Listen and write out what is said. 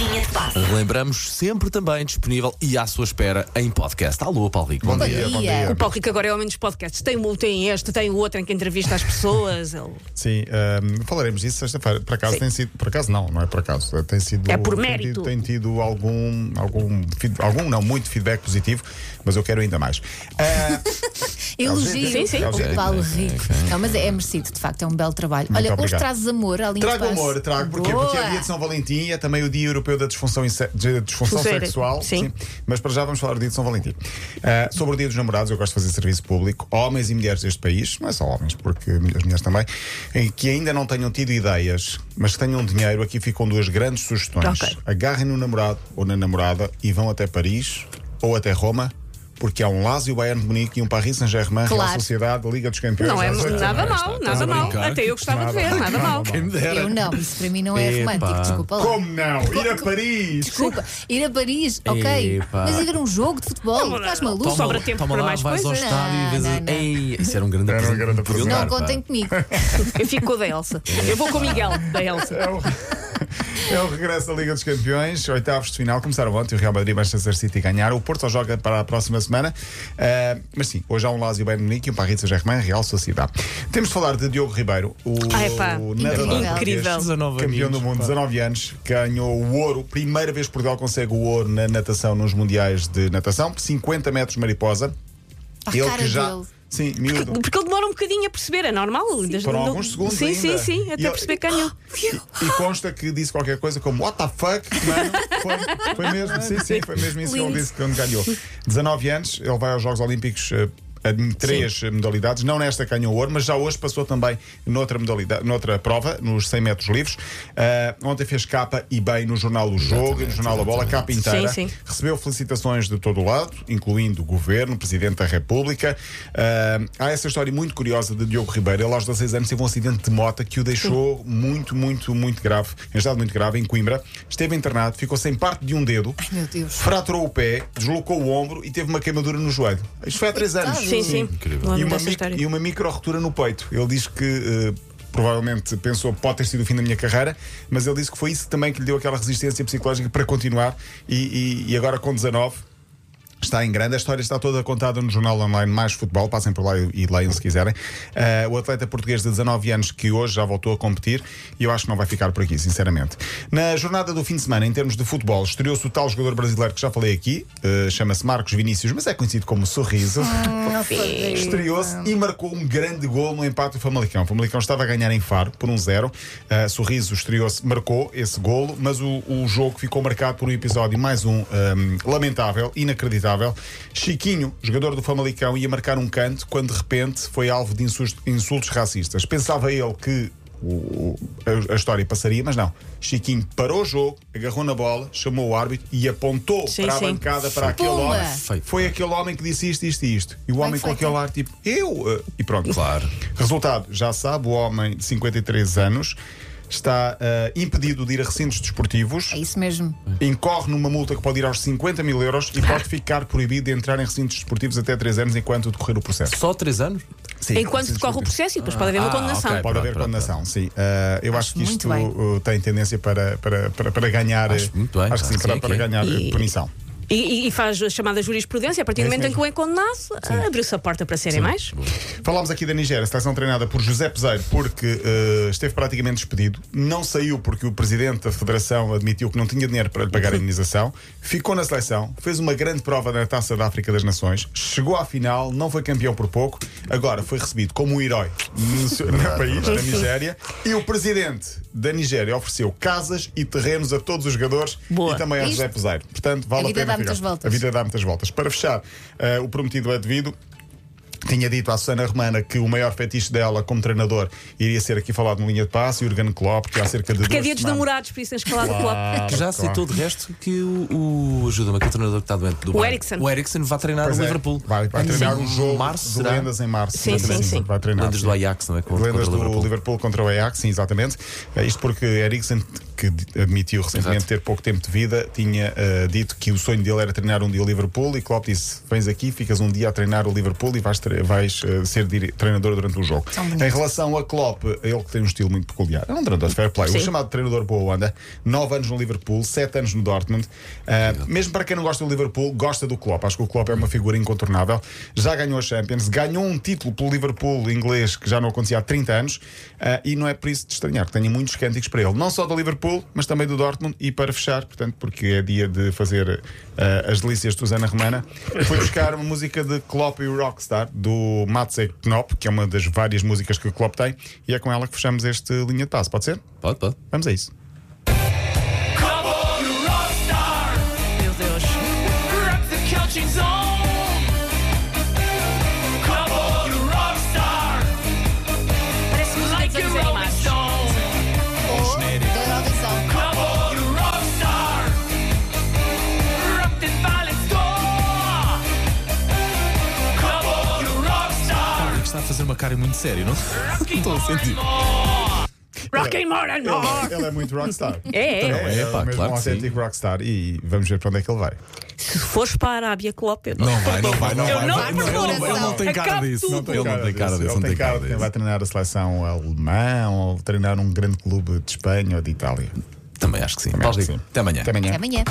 Tony. Lembramos sempre também disponível e à sua espera em podcast. Alô, Paulo Rico. Bom, Bom, dia, dia. bom dia. O Paulo Rico agora é homem dos podcasts. Tem um, tem este, tem o outro em que entrevista as pessoas. Ele... Sim, ahm, falaremos disso sexta-feira. Por acaso Sim. tem sido. Por acaso não, não é por acaso. Tem sido. É por tem mérito. tido- Tem tido algum. Algum, algum não, muito feedback positivo, mas eu quero ainda mais. Ah, Elogio Sim, sim. o Paulo Rico. Não, mas é, é merecido, de facto, é um belo trabalho. Muito Olha, hoje obrigado. trazes amor à linha Trago amor, trago. Porquê? Porque é dia de São Valentim e é também o Dia Europeu da Disfunção, de disfunção Função Sexual. sim. Mas para já vamos falar do dia de São Valentim. Ah, sobre o Dia dos Namorados, eu gosto de fazer serviço público. Homens e mulheres deste país, não é só homens, porque as mulheres também, que ainda não tenham tido ideias, mas que tenham dinheiro, aqui ficam duas grandes sugestões. Ok. Agarrem no namorado ou na namorada e vão até Paris ou até Roma. Porque há um Lazio Bayern de Munique e um Paris Saint-Germain, Real Claro. Sociedade, Liga dos Campeões. Não é nada mal, nada a mal. Até eu gostava de ver, Nada. nada mal. Quem me dera. Eu não, isso para mim não é romântico, desculpa lá. Como não? Ir a Paris! Desculpa, ir a Paris, ok. Mas ir ver um jogo de futebol, Não, estás maluco? Sobra tempo toma para lá, mais vais ao coisas? estádio e vês. Não, a- não, não. Ei, isso era um grande um lugar, Não contem comigo. Eu fico com o da Elsa. Eu vou com o Miguel da Elsa. É o, regresso da Liga dos Campeões, oitavos de final. Começaram ontem, o Real Madrid e Manchester City ganharam. O Porto só joga para a próxima semana. Ah, mas sim, hoje há um Lazio Bayern Munique e um Paris Saint-Germain Real Sociedade. Temos de falar de Diogo Ribeiro, o, Ah, epá, o incrível. nadador Incrível. português, 19 campeão do mundo, pá. 19 anos, ganhou o ouro. Primeira vez que Portugal consegue o ouro na natação nos Mundiais de Natação, 50 metros mariposa. A cara dele. Sim, miúdo. Porque ele demora um bocadinho a perceber, é normal. Desde- Foram alguns segundos Sim, ainda. sim, sim. E Até ele- perceber que ganhou. E, e consta que disse qualquer coisa como What the fuck, mano? Foi, foi mesmo, sim, sim, foi mesmo isso que ele Lindo. disse quando ganhou. 19 anos, ele vai aos Jogos Olímpicos. Em três modalidades, não nesta que ganhou ouro, mas já hoje passou também noutra modalidade, noutra prova, nos 100 metros livres. Ah, ontem fez capa e bem no jornal O Jogo e no jornal A Bola, capa inteira. Sim, sim. Recebeu felicitações de todo o lado, incluindo o governo, o Presidente da República. Ah, há essa história muito curiosa de Diogo Ribeiro. Ele, aos 16 anos, teve um acidente de moto que o deixou muito, muito, muito grave, em estado muito grave, em Coimbra. Esteve internado, ficou sem parte de um dedo, Ai, meu Deus. fraturou o pé, deslocou o ombro e teve uma queimadura no joelho. Isto foi há 3 anos. Sim, sim. Incrível. E uma, dessa mic- história. e uma micro-rotura no peito. Ele diz que. eh, Provavelmente pensou pode ter sido o fim da minha carreira, mas ele disse que foi isso também que lhe deu aquela resistência psicológica para continuar. E, e- e agora com 19 Está em grande, a história está toda contada no jornal online Mais Futebol, passem por lá e, leiam se quiserem. Ah, o atleta português de 19 anos que hoje já voltou a competir e eu acho que não vai ficar por aqui, sinceramente. Na jornada do fim de semana, em termos de futebol, estreou-se o tal jogador brasileiro que já falei aqui, ah, chama-se Marcos Vinícius, mas é conhecido como Sorriso. Estreou-se e marcou um grande gol no empate do Famalicão. O Famalicão estava a ganhar em Faro por um zero. Uh, Sorriso estreou-se, marcou esse golo, mas o, o jogo ficou marcado por um episódio mais um, um, lamentável, inacreditável. Chiquinho, jogador do Famalicão, ia marcar um canto quando de repente foi alvo de insultos, racistas. Pensava ele que o- o- a, a história passaria, mas não. Chiquinho parou o jogo, agarrou na bola, chamou o árbitro e apontou Sim, para a sim. bancada para aquele homem. Feito. Foi aquele homem que disse isto, isto e isto. E o homem com feito. aquele ar tipo, eu? Uh, E pronto. Claro. Resultado, já sabe, o homem de 53 anos está uh, impedido de ir a recintos desportivos, É isso mesmo. incorre numa multa que pode ir aos 50 mil euros e pode ficar proibido de entrar em recintos desportivos até 3 anos enquanto decorrer o processo. Só 3 anos? Sim, Enquanto decorre o processo e depois pode haver uma Ah, condenação. ok. Pode haver Pronto, pronto, condenação, sim. Uh, eu acho, Acho que isto uh, tem tendência para, para, para, para ganhar. Acho muito bem, Acho que sim, para, para é. ganhar E- punição. E, e faz a chamada jurisprudência, a partir É do isso momento em que o é condenado, abriu-se a porta para serem mais. Falámos aqui da Nigéria, seleção treinada por José Peseiro, porque eh, esteve praticamente despedido. Não saiu porque o presidente da federação admitiu que não tinha dinheiro para lhe pagar a indenização. Ficou na seleção, fez uma grande prova na taça da África das Nações, chegou à final, não foi campeão por pouco. Agora foi recebido como um herói no, seu- no país, da Nigéria. E o presidente da Nigéria ofereceu casas e terrenos a todos os jogadores Boa. e também a Isto- José Peseiro. Portanto, vale A vida pena muitas voltas. A vida dá muitas voltas. Para fechar, eh, o prometido é devido. Tinha dito à Susana Romana que o maior fetiche dela como treinador iria ser aqui falado no linha de passe, Jurgen Klopp, que há cerca de Porque é dia dos namorados, por isso tens que falar do clube. Claro, Que já claro. aceitou de resto que o, o ajuda-me, aquele treinador que está doente do O. Eriksen. O Eriksen vai treinar Pois o é, Liverpool. Vai, vai treinar um jogo março, de será? lendas em março. Sim, sim, sim. Vai treinar. Lendas do Ajax, não é? Contra, Lendas contra do o Liverpool. Liverpool. contra o Ajax, sim, exatamente. É isto porque Eriksen que admitiu recentemente Exato. ter pouco tempo de vida, tinha uh, dito que o sonho dele era treinar um dia o Liverpool e Klopp disse: Vens aqui, ficas um dia a treinar o Liverpool e vais, vais uh, ser treinador durante o jogo. Em relação a Klopp, ele que tem um estilo muito peculiar, é um treinador de fair play, o Sim. chamado treinador boa onda, 9 anos no Liverpool, 7 anos no Dortmund. Uh, mesmo para quem não gosta do Liverpool, gosta do Klopp. Acho que o Klopp é uma figura incontornável. Já ganhou a Champions, ganhou um título pelo Liverpool inglês que já não acontecia há 30 anos uh, e não é por isso de estranhar que tenha muitos cânticos para ele, não só do Liverpool, mas também do Dortmund. E para fechar, portanto, porque é dia de fazer uh, as delícias de Susana Romana, fui buscar uma música de Klopp e o Rockstar do Matsei Knop, que é uma das várias músicas que o Klopp tem, e é com ela que fechamos este linha de passo. Pode ser? Pode, pode. Vamos a isso. Come on, rockstar, Meu Deus. Cara muito séria, não? rocking Estou a sentir. Rocking more and more. Ele, ele é muito rockstar. É, é. Não é, pá, mesmo claro um que sim. autêntico rockstar. E vamos ver para onde é que ele vai. Se fores para a Arábia, Klopp, eu não. Não vai, não vai, não Eu vai. não vai. vou ele, não, ele não tem cara Acabe disso. tudo. Ele não tem cara disso. Ele Não tem cara quem vai treinar a seleção alemã ou treinar um grande clube de Espanha ou de Itália. Também acho que sim. Também acho que sim. Até amanhã. Até amanhã. Até amanhã.